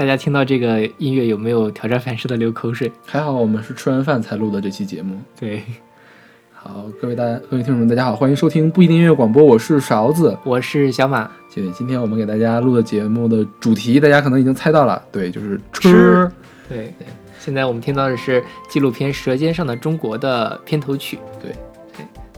大家听到这个音乐有没有挑战反射的流口水？还好我们是吃完饭才录的这期节目。对，好，各位大家各位听众们，大家好，欢迎收听不一定音乐广播，我是勺子。我是小马。对，今天我们给大家录的节目的主题，大家可能已经猜到了，对，就是吃。对对，现在我们听到的是纪录片《舌尖上的中国》的片头曲。对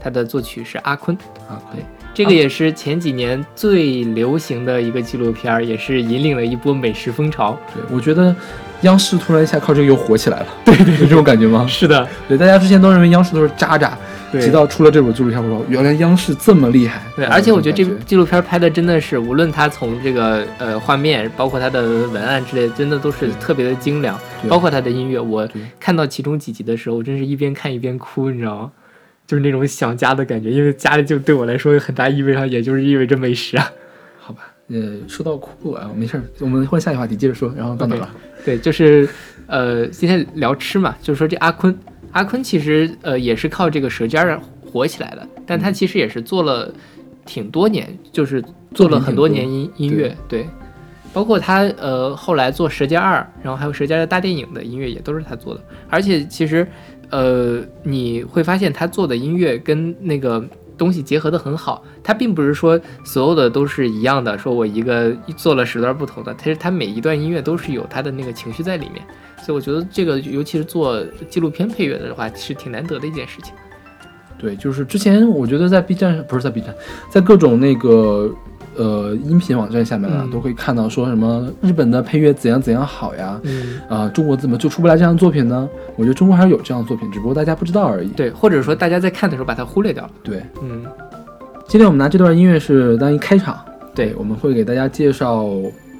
对，它的作曲是阿坤。啊，对。这个也是前几年最流行的一个纪录片，也是引领了一波美食风潮。对，我觉得央视突然一下靠这个又火起来了。对对，有这种感觉吗？是的，对，大家之前都认为央视都是渣渣，直到出了这本纪录片，我说原来央视这么厉害。对，而且我觉得这部纪录片拍的真的是，无论它从这个呃画面，包括它的文案之类，真的都是特别的精良。包括它的音乐，我看到其中几集的时候，我真是一边看一边哭，你知道吗？就是那种想家的感觉，因为家里就对我来说很大意味上，也就是意味着美食啊。好吧，呃，说到酷啊，没事儿，我们换下一个话题，接着说。然后到哪了？对，就是呃，今天聊吃嘛，就是说这阿坤，阿坤其实呃也是靠这个舌尖儿火起来的，但他其实也是做了挺多年，就是做了很多年音音乐，对，包括他呃后来做《舌尖二》，然后还有《舌尖的大电影》的音乐也都是他做的，而且其实。呃，你会发现他做的音乐跟那个东西结合的很好，他并不是说所有的都是一样的，说我一个做了十段不同的，其实他每一段音乐都是有他的那个情绪在里面，所以我觉得这个尤其是做纪录片配乐的话，是挺难得的一件事情。对，就是之前我觉得在 B 站，不是在 B 站，在各种那个。呃，音频网站下面啊，都会看到说什么日本的配乐怎样怎样好呀，啊，中国怎么就出不来这样的作品呢？我觉得中国还是有这样的作品，只不过大家不知道而已。对，或者说大家在看的时候把它忽略掉了。对，嗯。今天我们拿这段音乐是当一开场，对，我们会给大家介绍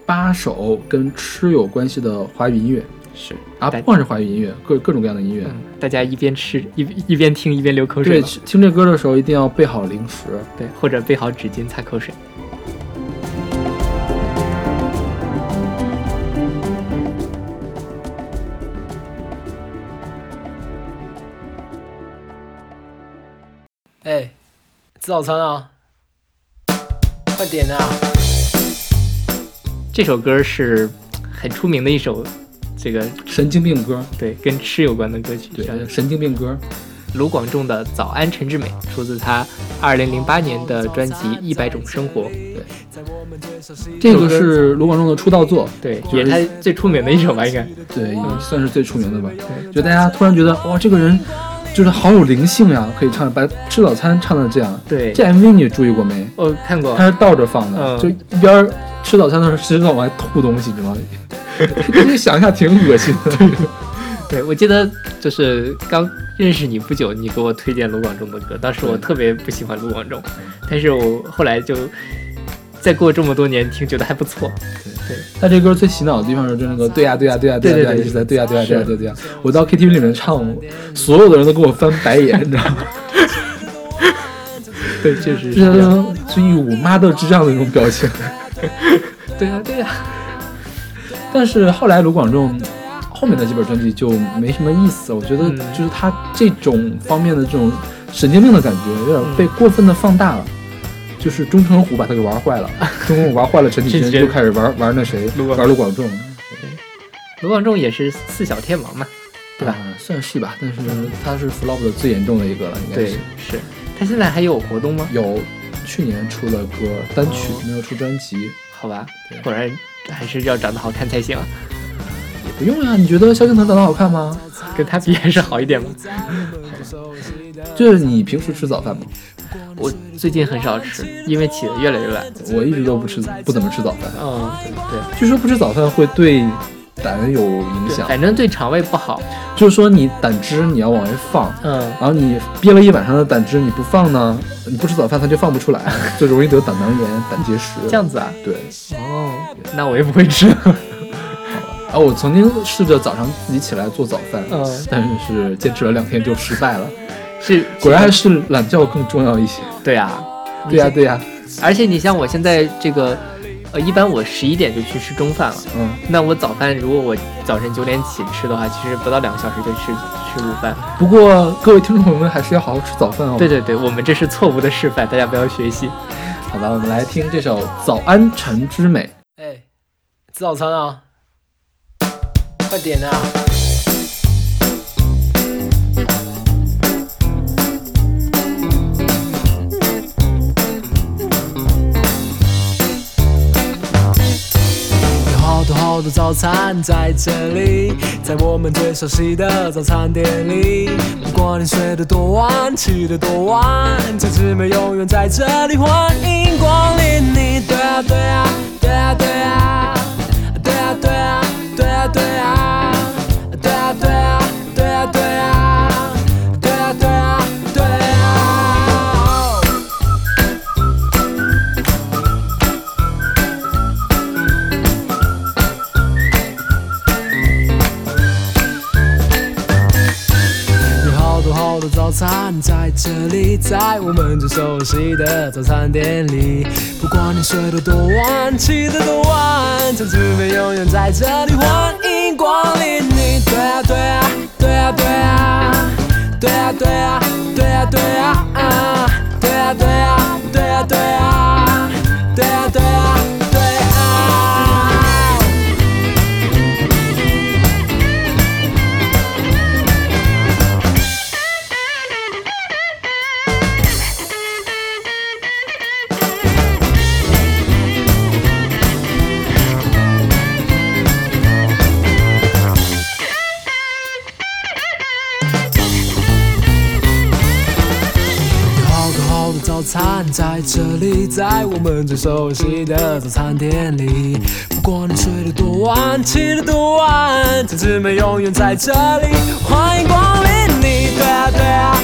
八首跟吃有关系的华语音乐。是啊，不光是华语音乐，各各种各样的音乐，大家一边吃一一边听一边流口水。对，听这歌的时候一定要备好零食，对，或者备好纸巾擦口水。吃早餐啊！快点啊！这首歌是很出名的一首，这个神经病歌，对，跟吃有关的歌曲，对，神经病歌。卢广仲的《早安陈志美》出自他二零零八年的专辑《一百种生活》，对，这个是卢广仲的出道作，对，也是他最出名的一首吧，应该，对，算是最出名的吧。对就大家突然觉得，哇，这个人。就是好有灵性呀，可以唱把吃早餐唱的这样。对，这 MV 你注意过没？哦看过，它是倒着放的，就一边吃早餐的时候，实际上往外吐东西，你知道吗？你想一下，挺恶心的。对，我记得就是刚认识你不久，你给我推荐卢广仲的歌，当时我特别不喜欢卢广仲，但是我后来就。再过这么多年听，觉得还不错。对，他这歌最洗脑的地方是就那个对呀对呀对呀对呀对呀，一直在对呀对呀对呀对呀。我到 KTV 里面唱，所有的人都给我翻白眼，你知道吗？对，确实，就是那种就一我妈的智障的那种表情。对呀对呀。但是后来卢广仲后面的几本专辑就没什么意思，我觉得就是他这种方面的这种神经病的感觉有点被过分的放大了。就是钟成虎把他给玩坏了，钟成虎玩坏了，陈绮贞就开始玩玩那谁，玩卢广仲。卢广仲也是四小天王嘛，对吧？算是吧，但是他是 flop 的最严重的一个了，应该是。是他现在还有活动吗？有，去年出了歌单曲，没有出专辑。好吧，果然还是要长得好看才行。也不用啊，你觉得萧敬腾长得好看吗？跟他比还是好一点吗？就是你平时吃早饭吗？我最近很少吃，因为起得越来越晚。我一直都不吃，不怎么吃早饭。嗯，对。据说不吃早饭会对胆有影响，反正对肠胃不好。就是说你胆汁你要往外放，嗯，然后你憋了一晚上的胆汁你不放呢，你不吃早饭它就放不出来，就容易得胆囊炎、胆结石。这样子啊？对。哦，那我也不会吃。啊，我曾经试着早上自己起来做早饭，嗯，但是坚持了两天就失败了。是，果然还是懒觉更重要一些。对呀，对呀，对呀。而且你像我现在这个，呃，一般我十一点就去吃中饭了。嗯。那我早饭如果我早晨九点起吃的话，其实不到两个小时就吃吃午饭。不过各位听众朋友们还是要好好吃早饭哦。对对对，我们这是错误的示范，大家不要学习。好吧，我们来听这首《早安晨之美》。哎，吃早餐啊！快点啊，有好多好多早餐在这里，在我们最熟悉的早餐店里，不管你睡得多晚，起得多晚，这姊妹永远在这里，欢迎光临你。对啊对啊对啊对啊。对啊对啊对啊对啊。这里，在我们最熟悉的早餐店里。不管你睡得多晚，起得多晚，餐厅里永远在这里欢迎光临你。对啊对啊对啊对啊，对啊对啊对啊对啊，对啊对啊对啊对啊，对啊对啊。在这里，在我们最熟悉的早餐店里。不管你睡得多晚，起得多晚，这姊妹永远在这里，欢迎光临你。对啊对啊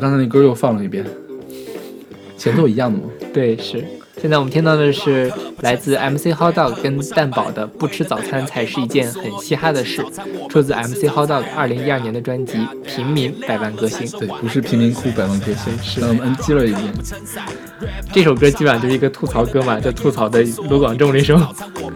刚才那歌又放了一遍，前奏一样的吗？对，是。现在我们听到的是来自 MC Hotdog 跟蛋宝的“不吃早餐才是一件很嘻哈的事”，出自 MC Hotdog 二零一二年的专辑《平民百万歌星》。对，不是贫民窟百万歌星，是让我们 NG 了一遍。这首歌基本上就是一个吐槽歌嘛，就吐槽的卢广仲那首。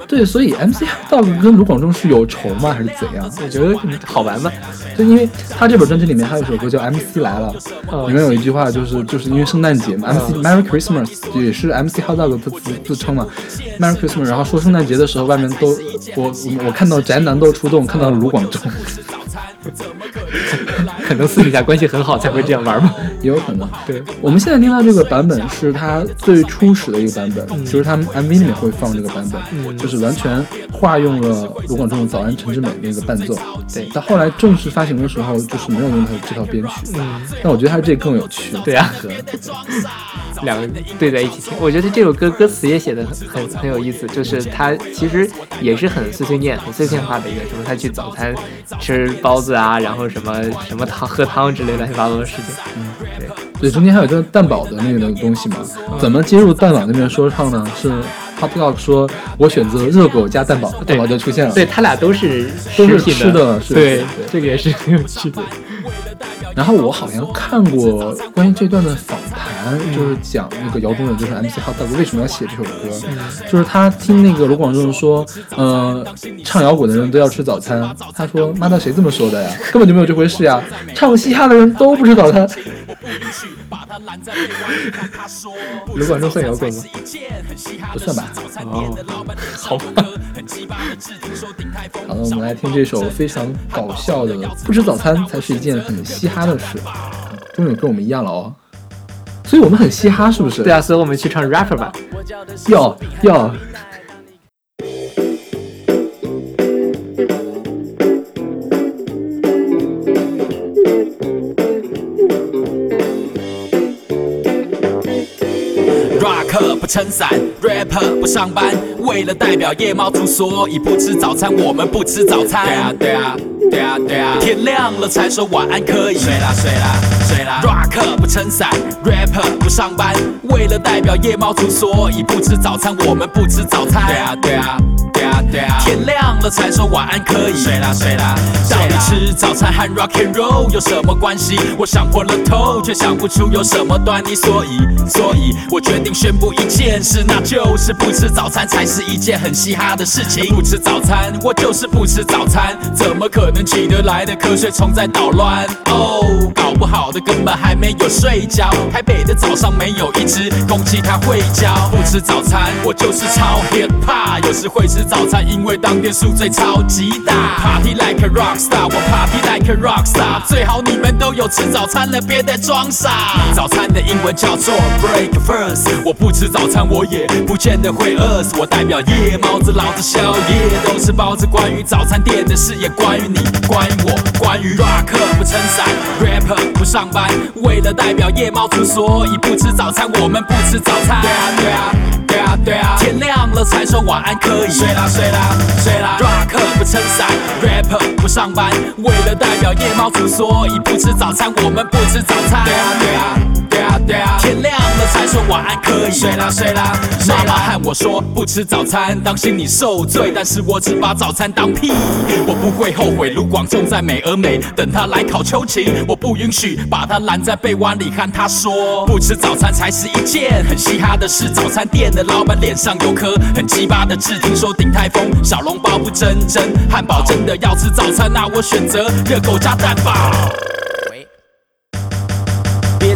对，所以 MC HotDog 跟卢广仲是有仇吗？还是怎样？我觉得好玩嘛。就因为他这本专辑里面还有一首歌叫《MC 来了》，哦里面有一句话就是就是因为圣诞节嘛，MC Merry Christmas 也是 MC Hot Dog 他自自称嘛，Merry Christmas，然后说圣诞节的时候外面都我我看到宅男都出动，看到卢广仲，可能私底下关系很好才会这样玩吧。也 有可能。对，我们现在听到这个版本是他最初始的一个版本，就是他们 MV 里面会放这个版本，嗯就是完全化用了卢广仲的《早安陈志美》那个伴奏。对到后来正式发行的时候，就是没有用他这套编曲，嗯，但我觉得他这更有趣。对啊对 两个对在一起听，我觉得这首歌歌词也写的很很很有意思，就是他其实也是很碎碎念、很碎片化的一个，什么他去早餐吃包子啊，然后什么什么汤喝汤之类乱七八糟的事情。嗯，对，对，中间还有一个蛋堡的那个东西嘛，怎么接入蛋堡那边说唱呢？是 Hot Dog 说，我选择热狗加蛋堡，蛋堡就出现了。对他俩都是都是吃的是对对，这个也是很有趣的。然后我好像看过关于这段的访谈，就是讲那个姚中人，就是 MC Hot Dog 为什么要写这首歌，就是他听那个卢广仲说，呃，唱摇滚的人都要吃早餐，他说妈的谁这么说的呀？根本就没有这回事呀！唱嘻哈的人都不吃早餐。卢广仲算摇滚吗？不算吧。哦，好吧。好了，我们来听这首非常搞笑的《不吃早餐才是一件很嘻哈的事》。终于跟我们一样了哦，所以我们很嘻哈，是不是？对啊，所以我们去唱 rapper 吧。要要。不撑伞，rapper 不上班，为了代表夜猫族，所以不吃早餐。我们不吃早餐。对啊对啊对啊对啊，天亮了才说晚安可以。睡啦睡啦睡啦。rock 不撑伞，rapper 不上班，为了代表夜猫族，所以不吃早餐。我们不吃早餐。对啊对啊。天亮了才说晚安可以睡啦睡啦。到底吃早餐和 rock and roll 有什么关系？我想破了头，却想不出有什么端倪。所以，所以我决定宣布一件事，那就是不吃早餐才是一件很嘻哈的事情。不吃早餐，我就是不吃早餐，怎么可能起得来的瞌睡虫在捣乱？哦，搞不好的根本还没有睡觉。台北的早上没有一只公鸡它会叫。不吃早餐，我就是超 hip hop，有时会吃早餐。因为当天宿醉超级大，Party like a rock star，我 Party like a rock star。最好你们都有吃早餐了，别再装傻。早餐的英文叫做 breakfast。我不吃早餐，我也不见得会饿死。我代表夜猫子，老子宵夜都是包子。关于早餐店的事，也关于你，关于我，关于 rock 不撑伞，rapper 不上班。为了代表夜猫族，所以不吃早餐。我们不吃早餐。对啊，对啊。对啊对啊，天亮了才说晚安可以。睡啦睡啦睡啦，rock 不撑伞，rapper 不上班，为了代表夜猫族，所以不吃早餐。我们不吃早餐。对啊对啊。对啊，天亮了才说晚安可以。睡啦睡啦，妈妈和我说不吃早餐，当心你受罪。但是我只把早餐当屁，我不会后悔。卢广仲在美而美，等他来考秋瑾，我不允许把他拦在被窝里和他说不吃早餐才是一件很嘻哈的事。早餐店的老板脸上有颗很鸡巴的痣，听说顶泰丰小笼包不真真，汉堡真的要吃早餐，那我选择热狗加蛋堡。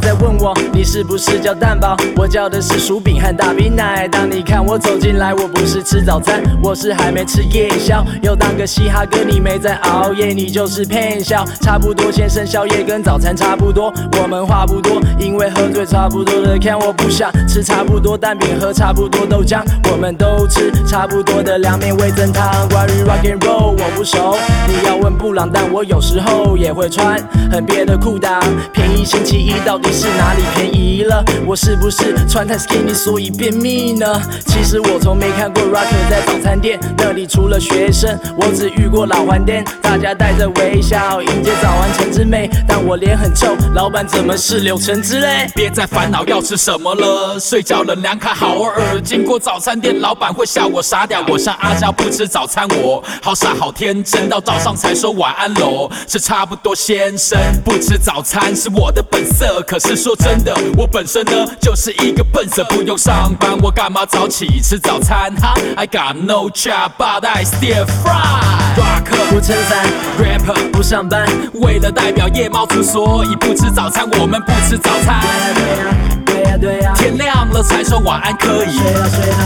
在问我你是不是叫蛋堡，我叫的是薯饼和大冰奶。当你看我走进来，我不是吃早餐，我是还没吃夜宵。又当个嘻哈哥，你没在熬夜，你就是骗笑。差不多先生宵夜跟早餐差不多，我们话不多，因为喝醉差不多的看我不想吃差不多蛋饼，喝差不多豆浆。我们都吃差不多的凉面味增汤。关于 rock and roll 我不熟，你要问布朗，但我有时候也会穿很别的裤裆。便宜星期一到。到底是哪里便宜了？我是不是穿太 skinny 所以便秘呢？其实我从没看过 rocker 在早餐店，那里除了学生，我只遇过老黄店。大家带着微笑迎接早安晨之美，但我脸很臭，老板怎么是柳橙汁嘞？别再烦恼要吃什么了，睡觉了两卡好耳。经过早餐店，老板会笑我傻屌。我像阿娇不吃早餐，我好傻好天真，到早上才说晚安喽，是差不多先生。不吃早餐是我的本色。可是说真的，我本身呢就是一个笨蛇，不用上班，我干嘛早起吃早餐？哈，I got no job, but I still fry。rock 不撑伞，rapper 不上班，为了代表夜猫族，所以不吃早餐。我们不吃早餐。对呀对呀对呀，天亮了才说晚安可以。睡啦睡啦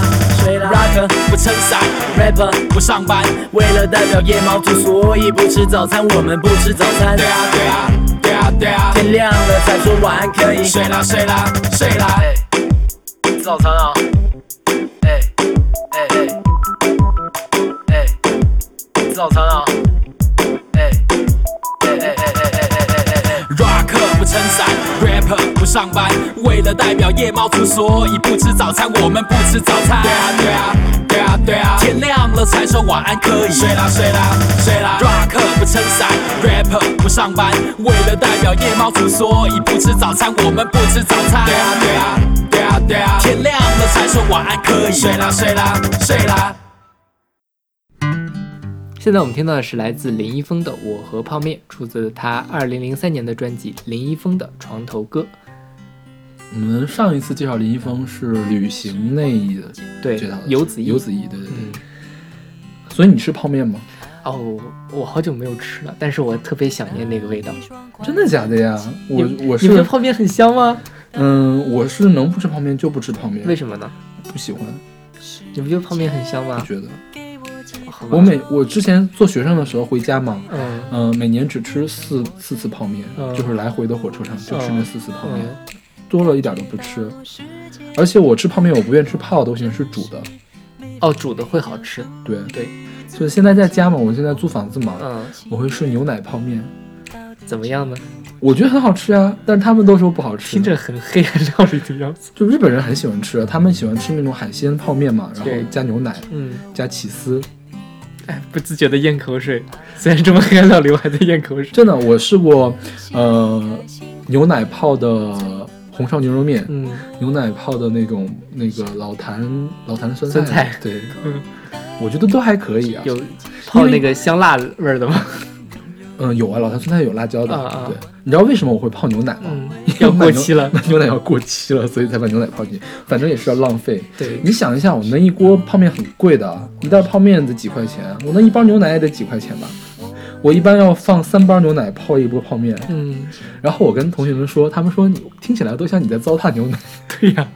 睡啦，rock 不撑伞，rapper 不上班，为了代表夜猫族，所以不吃早餐。我们不吃早餐。对呀对呀。天亮了才说晚安可以。睡啦睡啦睡啦。吃早餐啊！哎哎哎哎，早餐啊！哎哎哎哎哎哎哎哎！rock 不撑伞，rapper 不上班，为了代表夜猫族，所以不吃早餐。我们不吃早餐。对啊对啊。对啊对啊，天亮了才说晚安可以。睡啦睡啦睡啦，rock 不撑伞，rapper 不上班，为了代表夜猫族，所以不吃早餐。我们不吃早餐。对啊对啊对啊对啊，天亮了才说晚安可以。睡啦睡啦睡啦。现在我们听到的是来自林一峰的《我和泡面》，出自他二零零三年的专辑《林一峰的床头歌》。我们上一次介绍林一峰是旅行那一对，游子游子怡对对对。所以你吃泡面吗？哦，我好久没有吃了，但是我特别想念那个味道。真的假的呀？我我是你们的泡面很香吗？嗯，我是能不吃泡面就不吃泡面，为什么呢？不喜欢，你不觉得泡面很香吗？不觉得。我每我之前做学生的时候回家嘛，嗯嗯、每年只吃四四次泡面，嗯就是来回的火车上就吃那四次泡面，嗯多了一点都不吃。而且我吃泡面，我不愿意吃泡的，我喜欢吃煮的。哦，煮的会好吃。对对，就是现在在家嘛，我现在租房子嘛，嗯，我会吃牛奶泡面，怎么样呢？我觉得很好吃啊，但是他们都说不好吃。听着很黑暗料理的样子。就日本人很喜欢吃，他们喜欢吃那种海鲜泡面嘛，然后加牛奶，嗯，加起司。哎，不自觉的咽口水。虽然这么黑暗料理，我还在咽口水。真的，我试过，呃，牛奶泡的红烧牛肉面，嗯牛奶泡的那种那个老坛老坛酸酸菜对，嗯，我觉得都还可以啊。有泡那个香辣味儿的吗？嗯，有啊，老坛酸菜有辣椒的。啊啊对，你知道为什么我会泡牛奶吗？嗯，要过期了。那 牛奶要过期了，所以才把牛奶泡进去。反正也是要浪费。对，你想一下，我那一锅泡面很贵的，一袋泡面得几块钱，我那一包牛奶也得几块钱吧。我一般要放三包牛奶泡一波泡面，嗯，然后我跟同学们说，他们说你听起来都像你在糟蹋牛奶，对呀，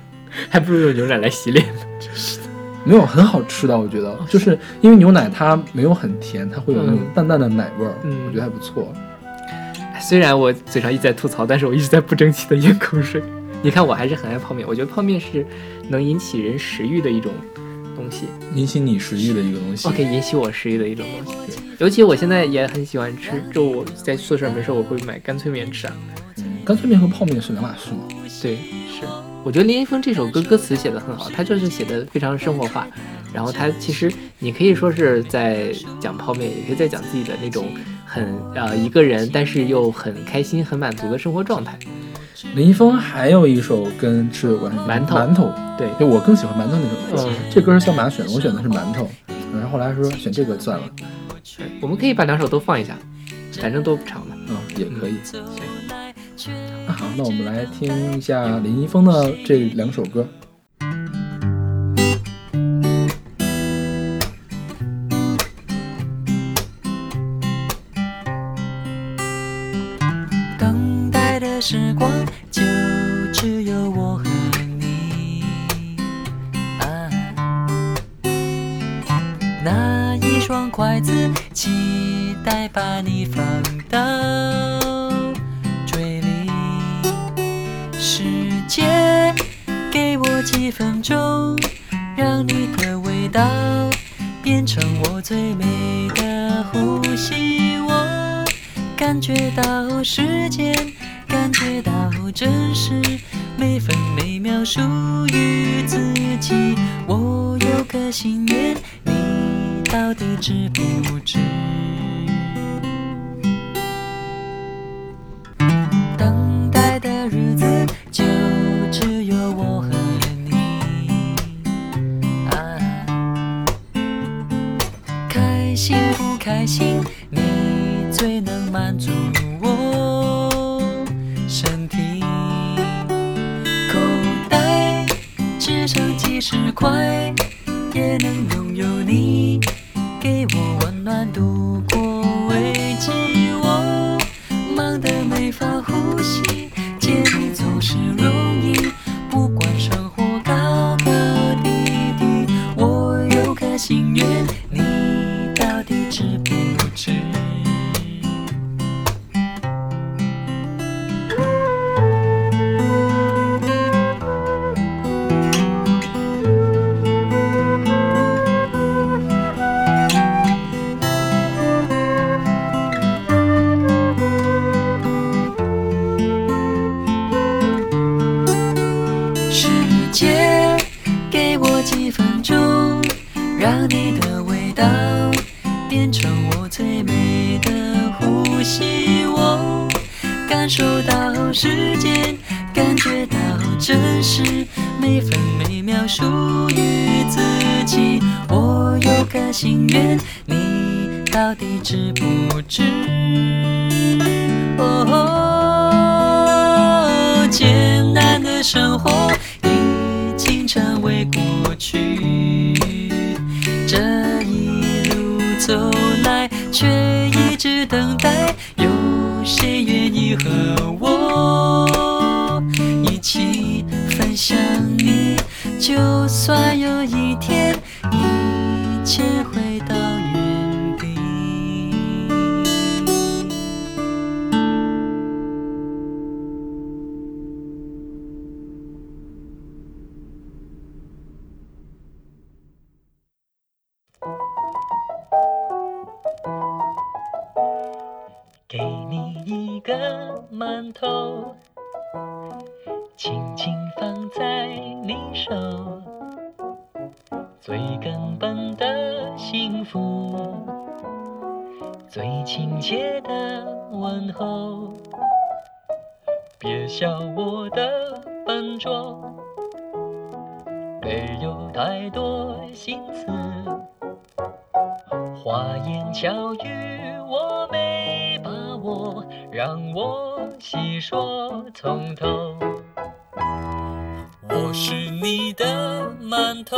还不如用牛奶来洗脸呢。没有很好吃的，我觉得，就是因为牛奶它没有很甜，它会有那种嗯淡淡的奶味儿，嗯我觉得还不错。虽然我嘴上一直在吐槽，但是我一直在不争气的咽口水。你看，我还是很爱泡面。我觉得泡面是能引起人食欲的一种东西，引起你食欲的一个东西。哦，可以引起我食欲的一种东西。尤其我现在也很喜欢吃，就我在宿舍没事我会买干脆面吃啊。嗯干脆面和泡面是两码事嘛。对，是。我觉得林一峰这首歌歌词写的很好，他就是写的非常生活化，然后他其实你可以说是在讲泡面，也可以在讲自己的那种很呃一个人，但是又很开心、很满足的生活状态。林一峰还有一首跟吃有关系，馒头馒头，对，就我更喜欢馒头那首歌。嗯这歌是小马选的，我选的是馒头，然后后来说选这个算了，我们可以把两首都放一下，反正都不长的。嗯，也可以。那好，那我们来听一下林一峰的这两首歌。时光就只有我和你。啊，那一双筷子，期待把你放到嘴里。世界，给我几分钟，让你的味道变成我最美的呼吸。我感觉到时间，学到真实，每分每秒属于自己。我有个心愿，你到底知不知？轻轻放在你手，最根本的幸福，最亲切的问候。别笑我的笨拙，没有太多心思。花言巧语，让我细说从头。我是你的馒头，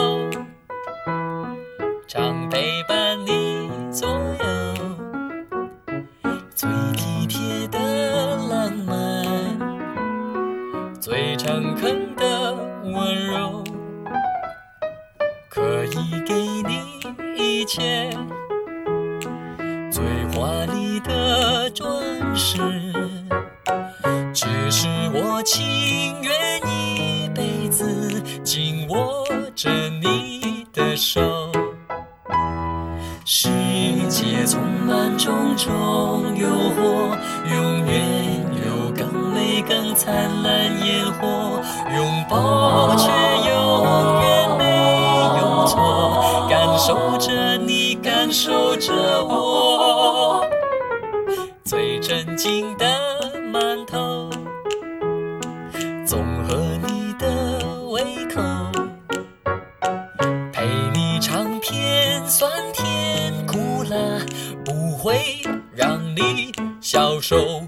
会让你消瘦。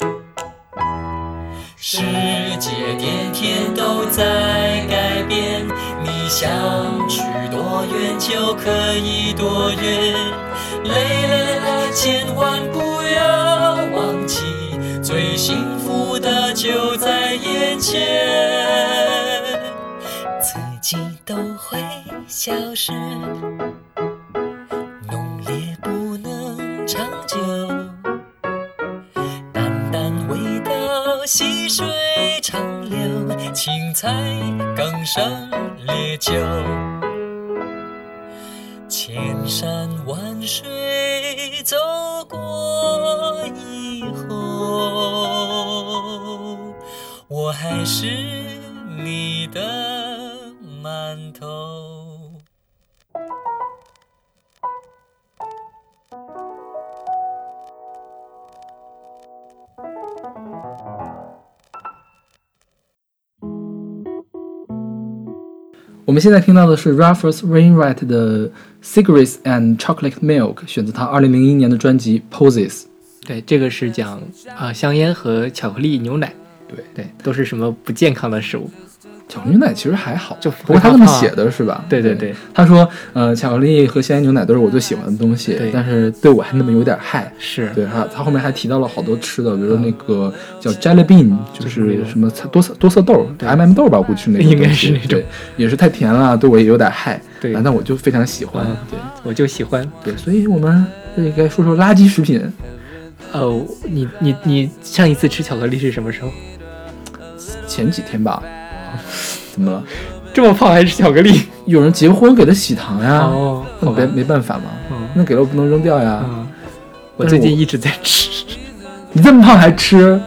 世界天天都在改变，你想去多远就可以多远。累了千万不要忘记，最幸福的就在眼前。自己都会消失，青菜更胜烈酒。千山万水走过以后，我还是你的我们现在听到的是 Rufus Wainwright 的《Cigarettes and Chocolate Milk》，选择他2001年的专辑《Poses》。对，这个是讲啊、香烟和巧克力牛奶，对对，都是什么不健康的食物。巧克力牛奶其实还好，就不过他这么写的是吧？对对对，他说，呃，巧克力和鲜牛奶都是我最喜欢的东西，但是对我还那么有点害。是，对他，他后面还提到了好多吃的，比如说那个叫 jelly bean，就就是什么多色多色豆对，M M 豆吧，我估计是那种应该是那种也是太甜了，对我也有点害。对但我就非常喜欢。嗯对我就喜欢。对，所以我们应该说说垃圾食品。哦，你你你上一次吃巧克力是什么时候？前几天吧，怎么了？这么胖还吃巧克力？有人结婚给他喜糖呀，哦，那没没办法嘛，嗯那给了我不能扔掉呀。嗯，我最近一直在吃，你这么胖还吃？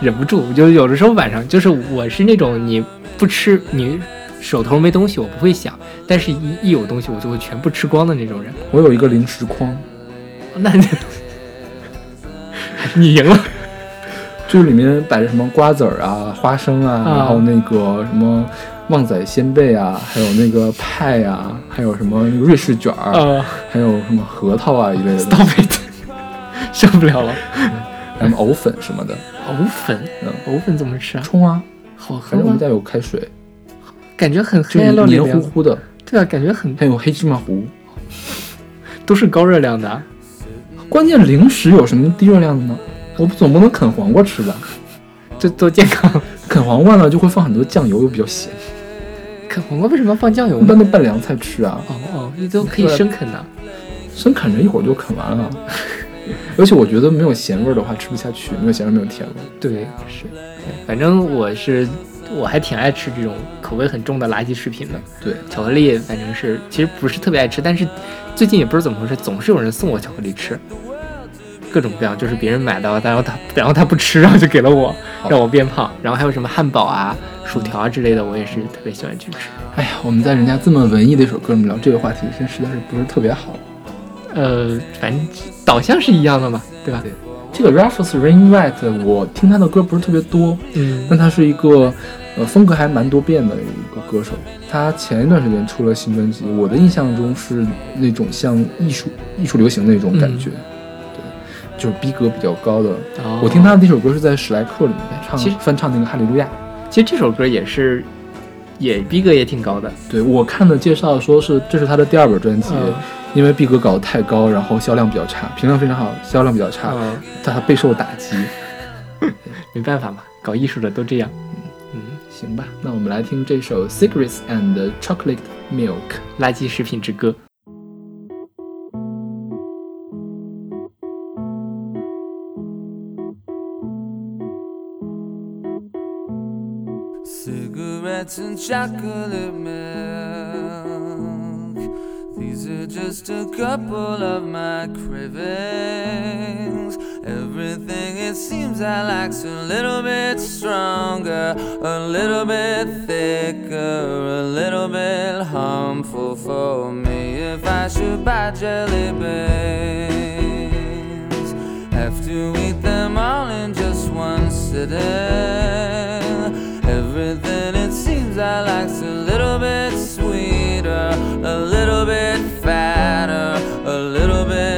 忍不住，就有的时候晚上就是我是那种你不吃你手头没东西我不会想，但是一一有东西我就会全部吃光的那种人。我有一个零食筐，那你 你赢了，就是里面摆着什么瓜子儿啊、花生啊，啊然后那个什么旺仔鲜贝啊，还有那个派啊，还有什么那个瑞士卷儿，呃还有什么核桃啊一类的，，stop it，受不了了。还有什么藕粉什么的，藕粉，嗯藕粉怎么吃啊？冲啊！好喝吗？反正我们家有开水，感觉很就黑暗黏。糊糊的，对啊，感觉很还有黑芝麻糊，都是高热量的啊。关键零食有什么低热量的呢？我总不能啃黄瓜吃吧？这多健康。啃黄瓜呢就会放很多酱油，又比较咸。啃黄瓜为什么要放酱油呢？一般都拌凉菜吃啊。哦哦，你都可以生啃的。生啃着一会儿就啃完了。而且我觉得没有咸味儿的话吃不下去，没有咸味儿没有甜味儿。对，是。反正我是我还挺爱吃这种口味很重的垃圾食品的。对，巧克力反正是其实不是特别爱吃，但是最近也不知道怎么回事，总是有人送我巧克力吃。各种各样，就是别人买到，然后他然后他不吃，然后就给了我，让我变胖。然后还有什么汉堡啊、薯条啊之类的，我也是特别喜欢去吃。哎呀，我们在人家这么文艺的一首歌里面聊这个话题，真实在是不是特别好。呃，反正导向是一样的嘛，对吧？对。这个 Rufus Rainwright，我听他的歌不是特别多，嗯，但他是一个呃风格还蛮多变的一个歌手。他前一段时间出了新专辑，我的印象中是那种像艺术艺术流行那种感觉。就是逼格比较高的，我听他的那首歌是在史莱克里面唱，其实翻唱那个《哈利路亚》。其实这首歌也是，也逼格也挺高的。对我看的介绍说是这是他的第二本专辑，因为逼格搞得太高，然后销量比较差，评量非常好，销量比较差，他备受打击。没办法嘛，搞艺术的都这样。嗯，行吧，那我们来听这首《Cigarettes and Chocolate Milk》垃圾食品之歌。And chocolate milk. These are just a couple of my cravings. Everything it seems I like's a little bit stronger, a little bit thicker, a little bit harmful for me. If I should buy jelly beans, have to eat them all in just one sitting. I like's a little bit sweeter, a little bit fatter, a little bit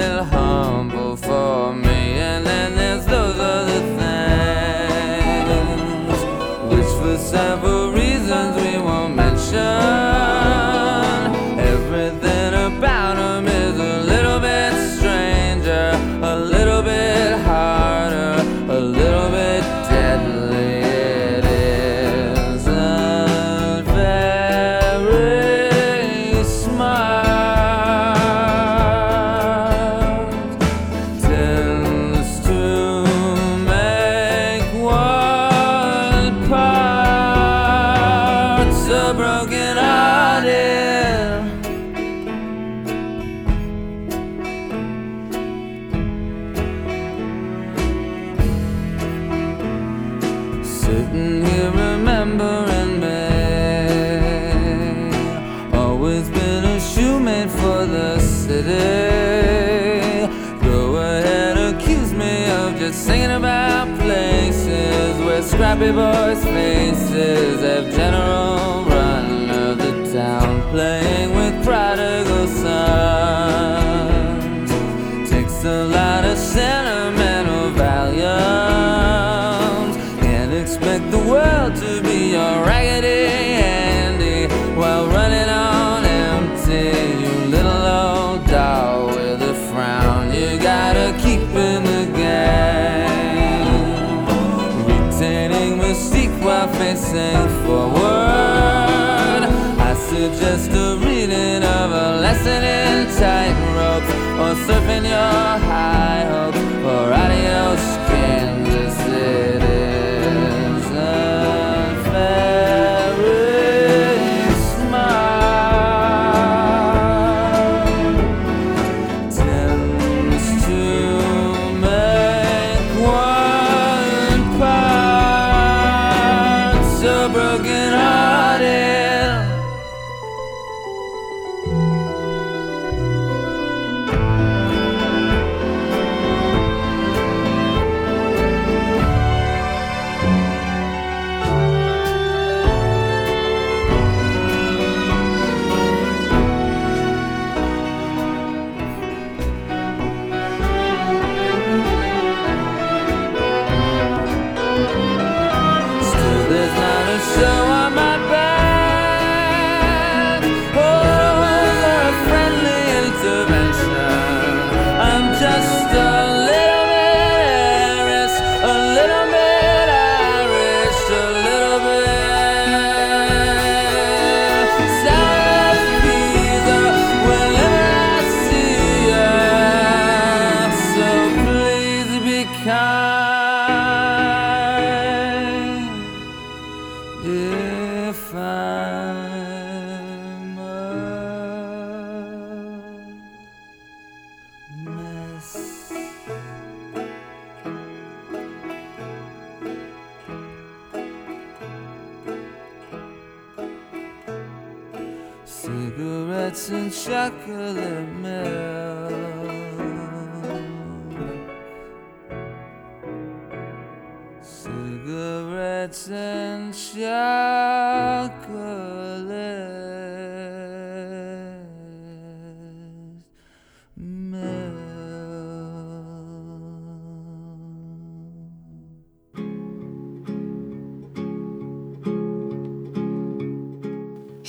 scrappy boys' faces have general run of the town, playing with prodigal sons. Takes a lot facing forward. I suggest a reading of a lesson in tightrope or surfing your high hopes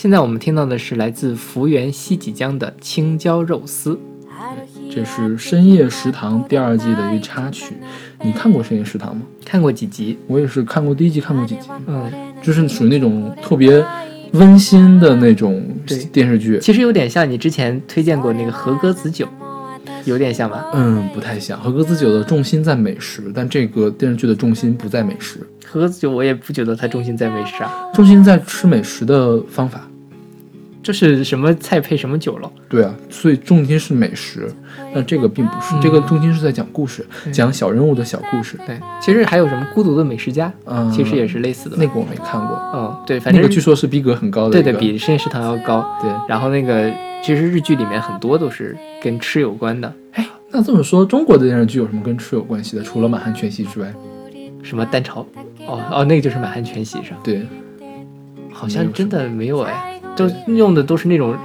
现在我们听到的是来自福原西几江的青椒肉丝。这是《深夜食堂》第二季的一个插曲。你看过《深夜食堂》吗？看过几集？我也是看过第一季，看过几集，嗯，就是属于那种特别温馨的那种对电视剧。其实有点像你之前推荐过那个和歌子酒，有点像吧？嗯，不太像。和歌子酒的重心在美食，但这个电视剧的重心不在美食，和歌子酒我也不觉得它重心在美食啊，重心在吃美食的方法。这是什么菜配什么酒了？对啊，所以重心是美食，但这个并不是，嗯这个重心是在讲故事，讲小人物的小故事。对，其实还有什么孤独的美食家，嗯，其实也是类似的。那个我没看过，嗯，对，反正那个据说是逼格很高的，对对，比深夜食堂要高。对。然后那个其实日剧里面很多都是跟吃有关的，哎，那这么说，中国的电视剧有什么跟吃有关系的？除了《满汉全席》之外，什么蛋炒，哦哦，那个就是满汉全席是吧？对，好像真的没有哎，都用的都是那种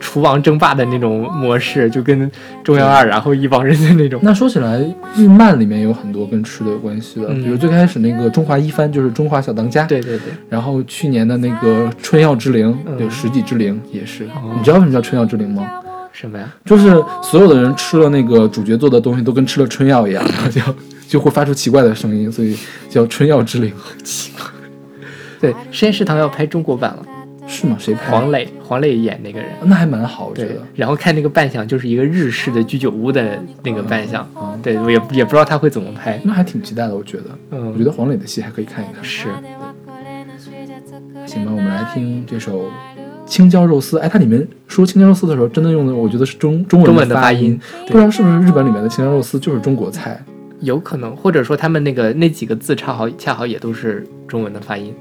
厨王争霸的那种模式，就跟中央二然后一帮人的那种。那说起来，日漫里面有很多跟吃的有关系的，嗯比如最开始那个《中华一番》就是《中华小当家》，对对对，然后去年的那个《春药之灵》嗯有《十几之灵》也是，哦你知道为什么叫春药之灵吗？什么呀？就是所有的人吃了那个主角做的东西，都跟吃了春药一样，然 后就就会发出奇怪的声音，所以叫春药之灵。奇怪对，实验食堂要拍中国版了，是吗？谁拍？黄磊，黄磊演那个人。那还蛮好，我觉对得。，然后看那个扮相，就是一个日式的居酒屋的那个扮相。嗯对我也也不知道他会怎么拍。那还挺期待的，我觉得。嗯我觉得黄磊的戏还可以看一看。是，行吧，我们来听这首青椒肉丝。哎，它里面说青椒肉丝的时候，真的用的我觉得是中中文的发音不知道是不是日本里面的青椒肉丝就是中国菜。有可能，或者说他们那个那几个字恰好恰好也都是中文的发音。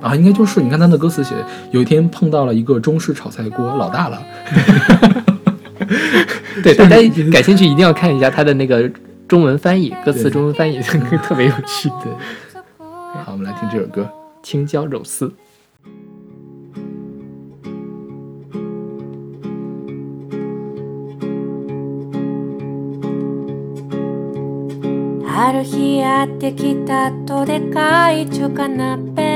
啊，应该就是你看他的歌词写，有一天碰到了一个中式炒菜锅，老大了。对，大家像是感兴趣一定要看一下他的那个中文翻译，歌词对中文翻译特别有趣。对，好，我们来听这首歌。青椒肉丝。ある日やってきたとでかい中華鍋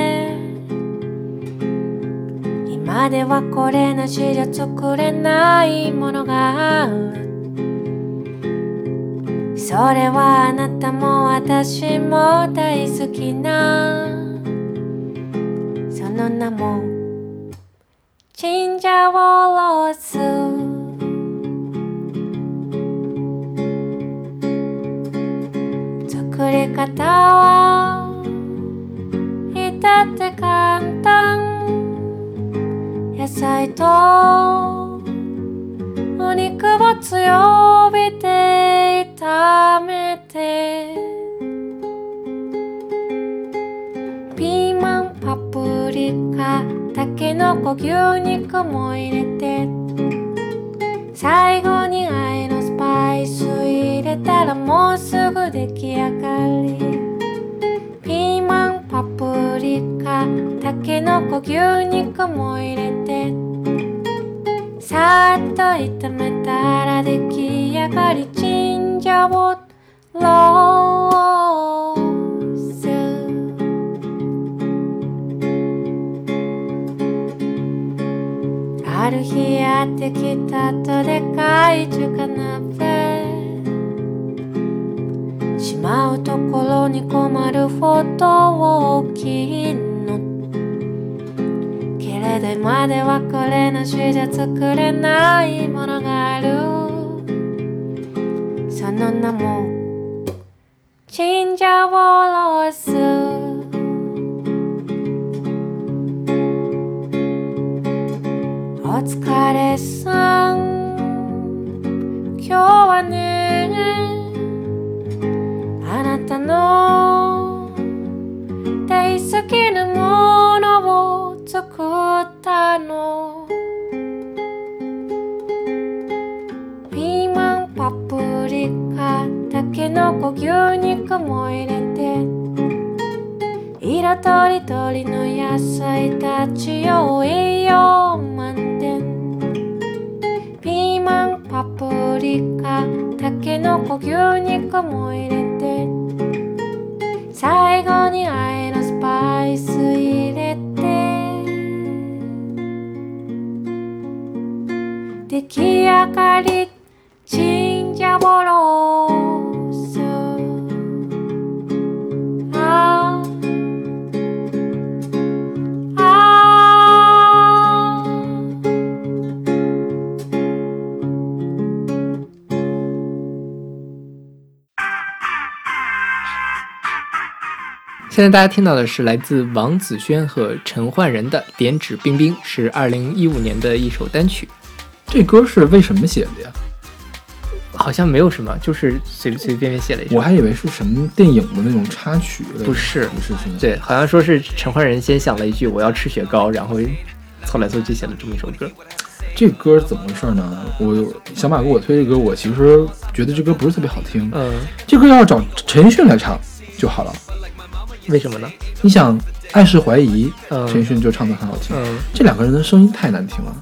今ではこれなしじゃ作れないものがある。それはあなたも私も大好きな。その名もチンジャオロース。作り方は至って簡単。野菜とお肉を強火で炒めてピーマンパプリカたけのこ牛肉も入れて最後に愛のスパイス入れたらもうすぐ出来上がり。リカたけのこ牛肉も入れて。さっと炒めたら出来上がり。チンジャオロースある日やってきたとでかい中華鍋うところに困るほど大きいのけれど今ではこれなしじゃ作れないものがある。その名もチンジャオロース。お疲れさん。今日はねたの。大好きなものを作ったの。ピーマンパプリカたけのこ牛肉も入れて。色とりどりの野菜たちを栄養満点。ピーマンパプリカたけのこ牛肉も入れて。最後にあえのスパイス入れて。出来上がり现在大家听到的是来自王子轩和陈奂仁的《点指冰冰》，是二零一五年的一首单曲，这歌是为什么写的呀？好像没有什么，就是随随随便便写了一首。我还以为是什么电影的那种插曲。不是不是什么？对，好像说是陈奂仁先想了一句“我要吃雪糕”，然后凑来凑去写了这么一首歌。这歌怎么回事呢？我小马给我推这歌，我其实觉得这歌不是特别好听。嗯，这歌要是找陈奕迅来唱就好了。为什么呢？你想，爱是怀疑，嗯陈奕迅就唱的很好听。嗯，这两个人的声音太难听了，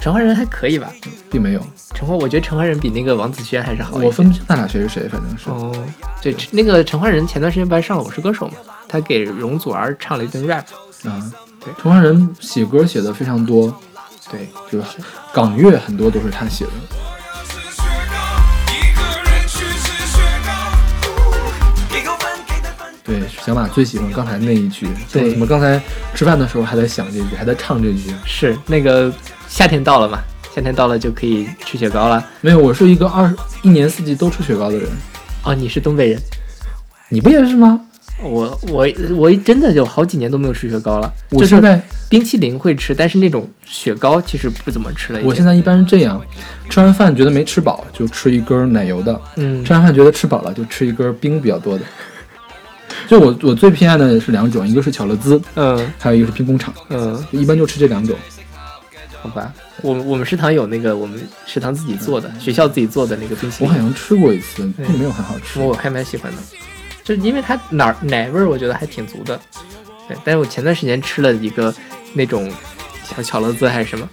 陈奂仁还可以吧？并没有。陈奂，我觉得陈奂仁比那个王子轩还是好。我分不清他俩谁是谁，反正是。哦，对，那个陈奂仁前段时间不还上了《我是歌手》嘛？他给容祖儿唱了一段 rap。啊，对陈奂仁写歌写的非常多，对，就是港乐很多都是他写的。对，小马最喜欢刚才那一句，对说什么刚才吃饭的时候还在想这句，还在唱这句。是那个夏天到了嘛？夏天到了就可以吃雪糕了。没有，我是一个二一年四季都吃雪糕的人，哦，你是东北人，你不也是吗？我我我真的有好几年都没有吃雪糕了。就是我现在冰淇淋会吃，但是那种雪糕其实不怎么吃了。我现在一般是这样，吃完饭觉得没吃饱就吃一根奶油的，嗯吃完饭觉得吃饱了就吃一根冰比较多的。就我我最偏爱的是两种，一个是巧乐兹，嗯还有一个是兵工厂，嗯，一般就吃这两种。好吧，我们我们食堂有那个我们食堂自己做的，学校自己做的那个冰淇淋，我好像吃过一次，并没有很好吃。我还蛮喜欢的，就是因为它哪儿奶味儿，我觉得还挺足的。对，但是我前段时间吃了一个那种小巧乐兹还是什么，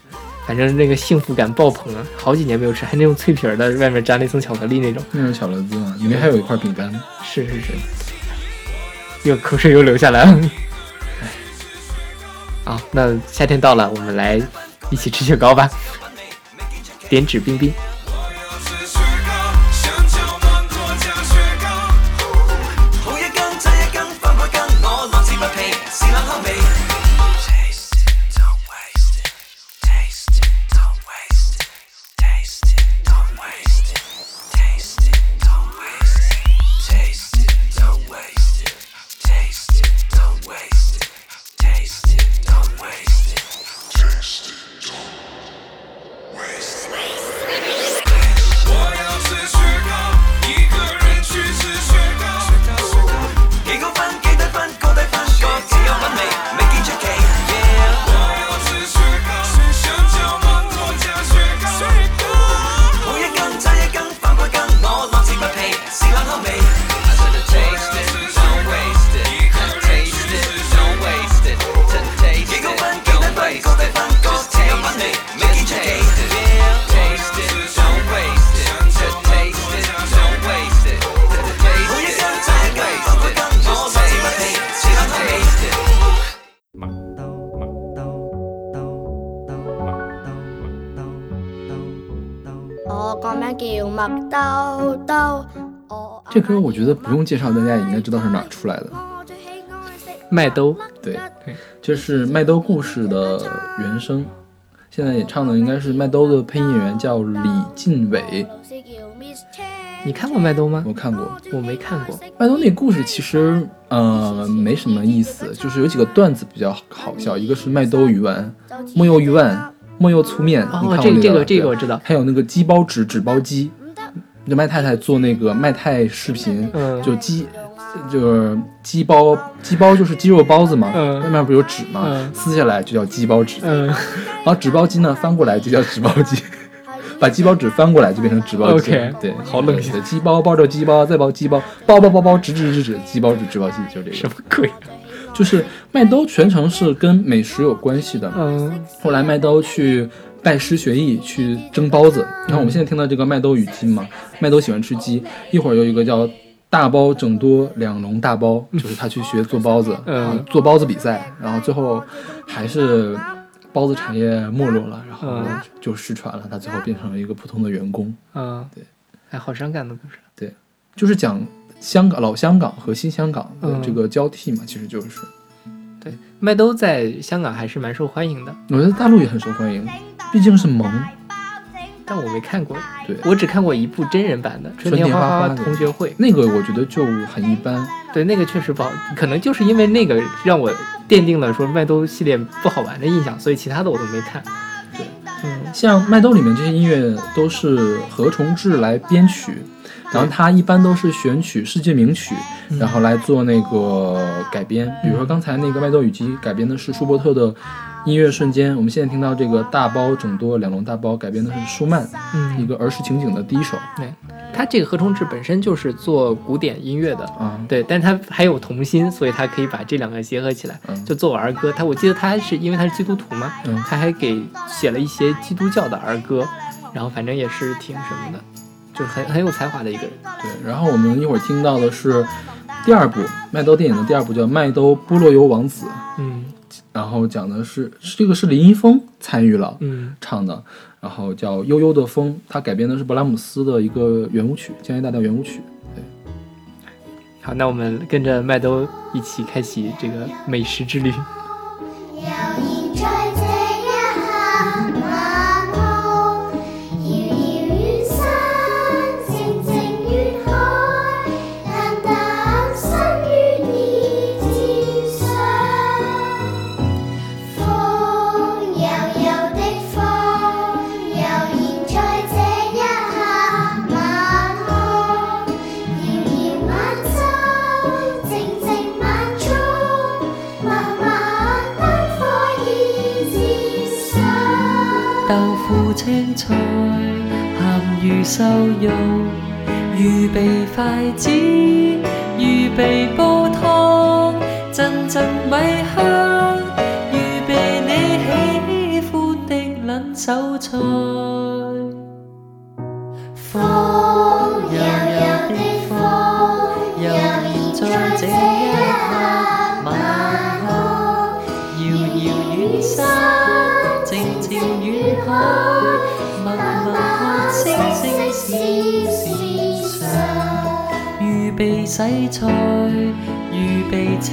反正那个幸福感爆棚啊！好几年没有吃，还那种脆皮儿的，外面粘了一层巧克力那种。那是巧乐兹嘛，里面还有一块饼干。是是是，又口水又流下来了。哎，好，那夏天到了，我们来一起吃雪糕吧。点指冰冰。这歌我觉得不用介绍，大家也应该知道是哪出来的。麦兜对，这是麦兜故事的原声。现在演唱的应该是麦兜的配音演员，叫李进伟。你看过麦兜吗？我看过，我没看过。麦兜那故事其实呃没什么意思，就是有几个段子比较好笑，一个是麦兜鱼丸，莫有鱼丸，莫有粗面。你看这个这个这个我知道，还有那个鸡包纸，纸包鸡。就麦太太做那个麦太视频，嗯就鸡就是鸡包，鸡包就是鸡肉包子嘛，嗯外面不是有纸嘛，嗯撕下来就叫鸡包纸，嗯然后纸包鸡呢翻过来就叫纸包鸡。把鸡包纸翻过来就变成纸包鸡 OK，对，好冷血對雞包包着鸡包，再包鸡包，包包包包纸纸纸纸，鸡包纸纸包鸡，就这个。什么鬼？就是麦兜全程是跟美食有关系的。嗯后来麦兜去拜师学艺，去蒸包子。然后我们现在听到这个麦兜与鸡嘛，麦兜喜欢吃鸡。一会儿有一个叫大包整多两笼大包，就是他去学做包子，嗯做包子比赛，然后最后还是包子产业没落了，然后嗯就失传了，他最后变成了一个普通的员工。嗯，对，哎，好伤感的故事。对就是讲香港老香港和新香港的嗯这个交替嘛，其实就是，对，麦兜在香港还是蛮受欢迎的，我觉得大陆也很受欢迎，毕竟是萌。但我没看过，对，我只看过一部真人版的《春天花花同学会》。那个我觉得就很一般。对，那个确实不好，可能就是因为那个让我奠定了说麦兜系列不好玩的印象，所以其他的我都没看。对，嗯像麦兜里面这些音乐都是何重志来编曲，然后他一般都是选取世界名曲，嗯。然后来做那个改编。比如说刚才那个麦兜雨姬改编的是舒伯特的《音乐瞬间》，我们现在听到这个大包整多两笼大包改编的是舒曼嗯。一个儿时情景的第一首对，他这个何重志本身就是做古典音乐的，啊，对，但是他还有童心，所以他可以把这两个结合起来，嗯。就做儿歌。他我记得他是因为他是基督徒嘛，嗯。他还给写了一些基督教的儿歌，然后反正也是挺什么的，就是很很有才华的一个人。对。然后我们一会儿听到的是第二部麦兜电影的第二部叫《麦兜菠萝油王子》，嗯然后讲的是是这个是林一峰参与了。嗯唱的，然后叫《悠悠的风》，它改编的是勃拉姆斯的一个圆舞曲，《江夜大调圆舞曲》。对好，那我们跟着麦兜一起开启这个美食之旅。一预备，快接。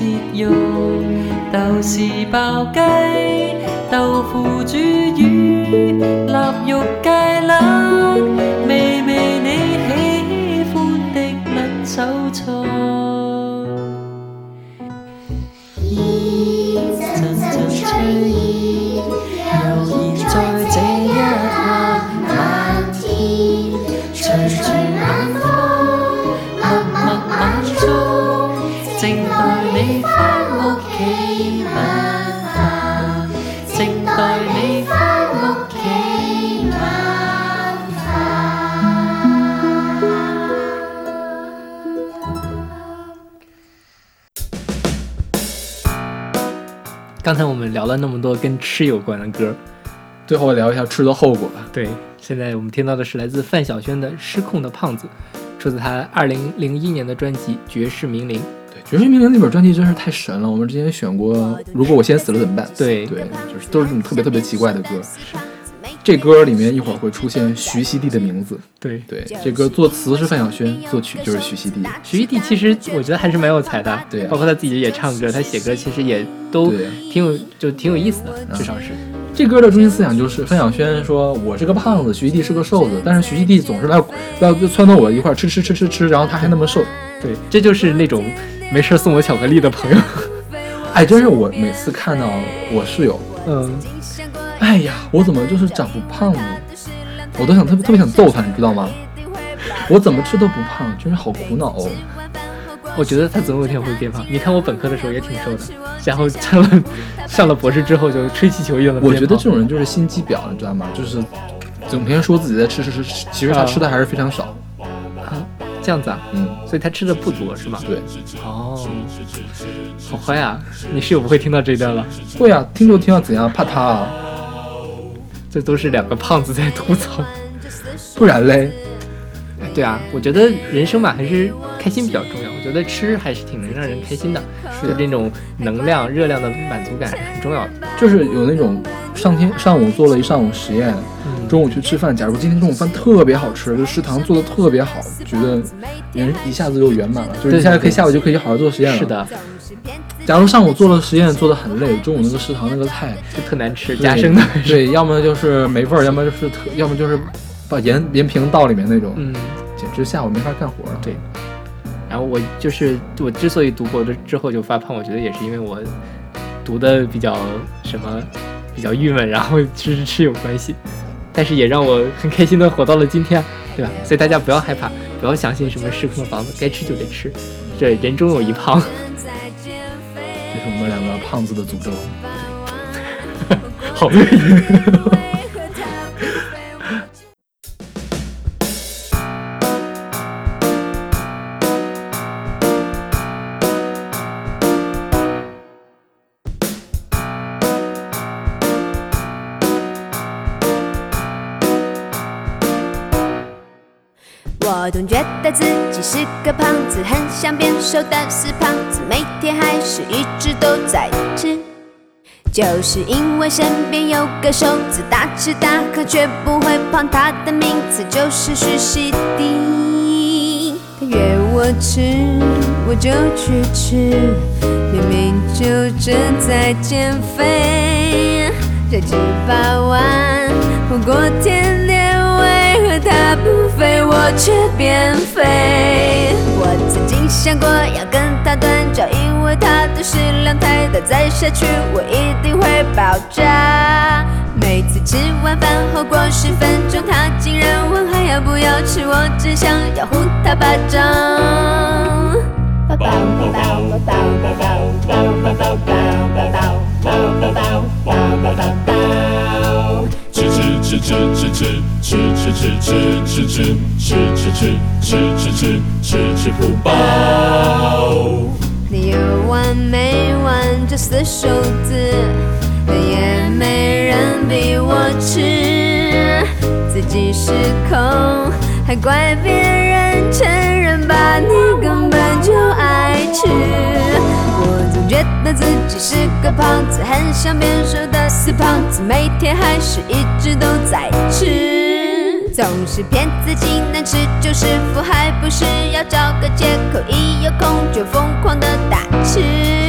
切肉，豆豉爆雞，豆腐煮魚，臘肉芥辣，味味你喜歡的撚手菜。一陣陣吹意，悠然在這一刻漫天，隨隨晚風，默默晚鐘，靜待你返屋企晚飯，靜待你返屋企晚刚才我们聊了那么多跟吃有关的歌，最后聊一下吃的后果吧。对，现在我们听到的是来自范晓萱的《失控的胖子》，出自她二零零一年的专辑《绝世名伶》。对，《绝世名伶》那本专辑真是太神了。我们之前选过《如果我先死了怎么办》，对对，就是都是这种特别特别奇怪的歌。这歌里面一会儿会出现徐熙娣的名字。对，对，这歌作词是范晓萱，作曲就是徐熙娣。徐熙娣其实我觉得还是蛮有才的，对啊包括她自己也唱歌，她写歌其实也都挺有，就挺有意思的，至少是。这歌的中心思想就是范晓萱说：“我是个胖子，徐熙娣是个瘦子，但是徐熙娣总是来要撺掇我一块儿吃吃吃吃吃，然后她还那么瘦。对，这就是那种没事送我巧克力的朋友。哎，真是我每次看到我室友，嗯，哎呀，我怎么就是长不胖呢？我都想特别特别想揍他，你知道吗？我怎么吃都不胖，真是好苦恼哦。我觉得他总有一天会变胖。你看我本科的时候也挺瘦的，然后上了上了博士之后就吹气球一样的。我觉得这种人就是心机婊，你知道吗？就是整天说自己在吃吃吃，其实他吃的还是非常少。啊，这样子啊，嗯，所以他吃的不多是吗？对，哦，好坏啊！你室友不会听到这一段了？会啊，听就听啊，怎样？怕他啊？这都是两个胖子在吐槽。不然嘞？哎对啊，我觉得人生嘛，还是开心比较重要。我觉得吃还是挺能让人开心的，是就这种能量、热量的满足感很重要的。就是有那种上天上午做了一上午实验，嗯中午去吃饭。假如今天中午饭特别好吃，就食堂做的特别好，觉得人一下子就圆满了，就是一下子可以下午就可以好好做实验了。是。的，假如上午做了实验做的很累，中午那个食堂那个菜就特难吃，加生的。对，要么就是没味儿，要么就是特，要么就是把盐盐瓶倒里面那种，嗯，简直下午没法干活了。对。然后我就是我之所以读博的之后就发胖，我觉得也是因为我读的比较什么比较郁闷，然后吃吃吃有关系，但是也让我很开心的活到了今天，对吧？所以大家不要害怕，不要相信什么失控的房子，该吃就得吃，这人中有一胖。这是我们两个胖子的诅咒。好我总觉得自己是个胖子，很想变瘦，但是胖子每天还是一直都在吃。就是因为身边有个瘦子，大吃大喝却不会胖，他的名字就是徐熙娣。他约我吃，我就去吃，明明就正在减肥，这几百万不过天天为何他不我却变肥？我曾经想过要跟他断交，因为他的食量太大，再下去我一定会爆炸。每次吃完饭后过十分钟，他竟然问还要不要吃，我只想要呼他巴掌。吃吃吃吃吃吃吃吃吃吃吃吃吃吃吃吃吃吃吃不饱。你有完没完这死瘦子，也没人比我吃，自己失控还怪别人承认吧，你根本就爱吃。觉得自己是个胖子，很想变瘦的死胖子，每天还是一直都在吃，总是骗自己能吃就是福，还不是要找个借口，一有空就疯狂的大吃。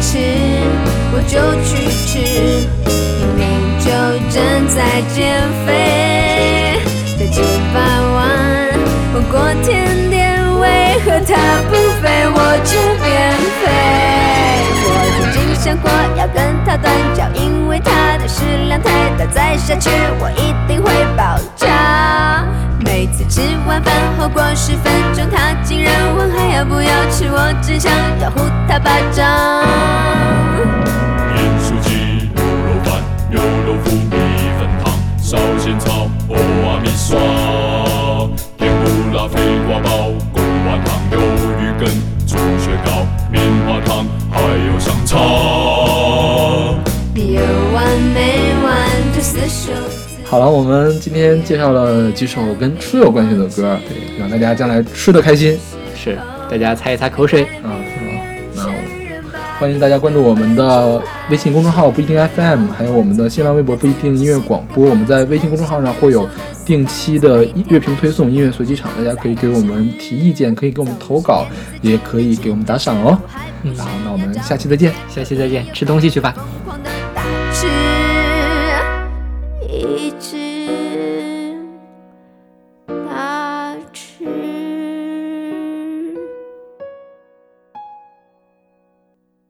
吃，我就去吃，明明就正在减肥。这几百万火锅甜点为何它不肥，我却变肥？我曾经想过要跟他断交，因为他的食量太大，再下去我一定会爆。吃完饭后过十分钟，他竟然问还要不要吃，我只想要呼他巴掌。盐酥鸡、卤肉饭、牛肉腐、米粉汤、烧仙草、欧阿米刷、甜不辣、肥瓜包、贡丸汤、鱿鱼羹、猪血糕、棉花糖，还有香肠。有完没完这死瘦子？好了，我们今天介绍了几首跟吃有关系的歌，对，让大家将来吃的开心。是，大家擦一擦口水。啊，那我欢迎大家关注我们的微信公众号不一定 FM，还有我们的新浪微博不一定音乐广播。我们在微信公众号上会有定期的音乐评推送、音乐随机场，大家可以给我们提意见，可以给我们投稿，也可以给我们打赏哦。嗯好，那我们下期再见。下期再见，吃东西去吧。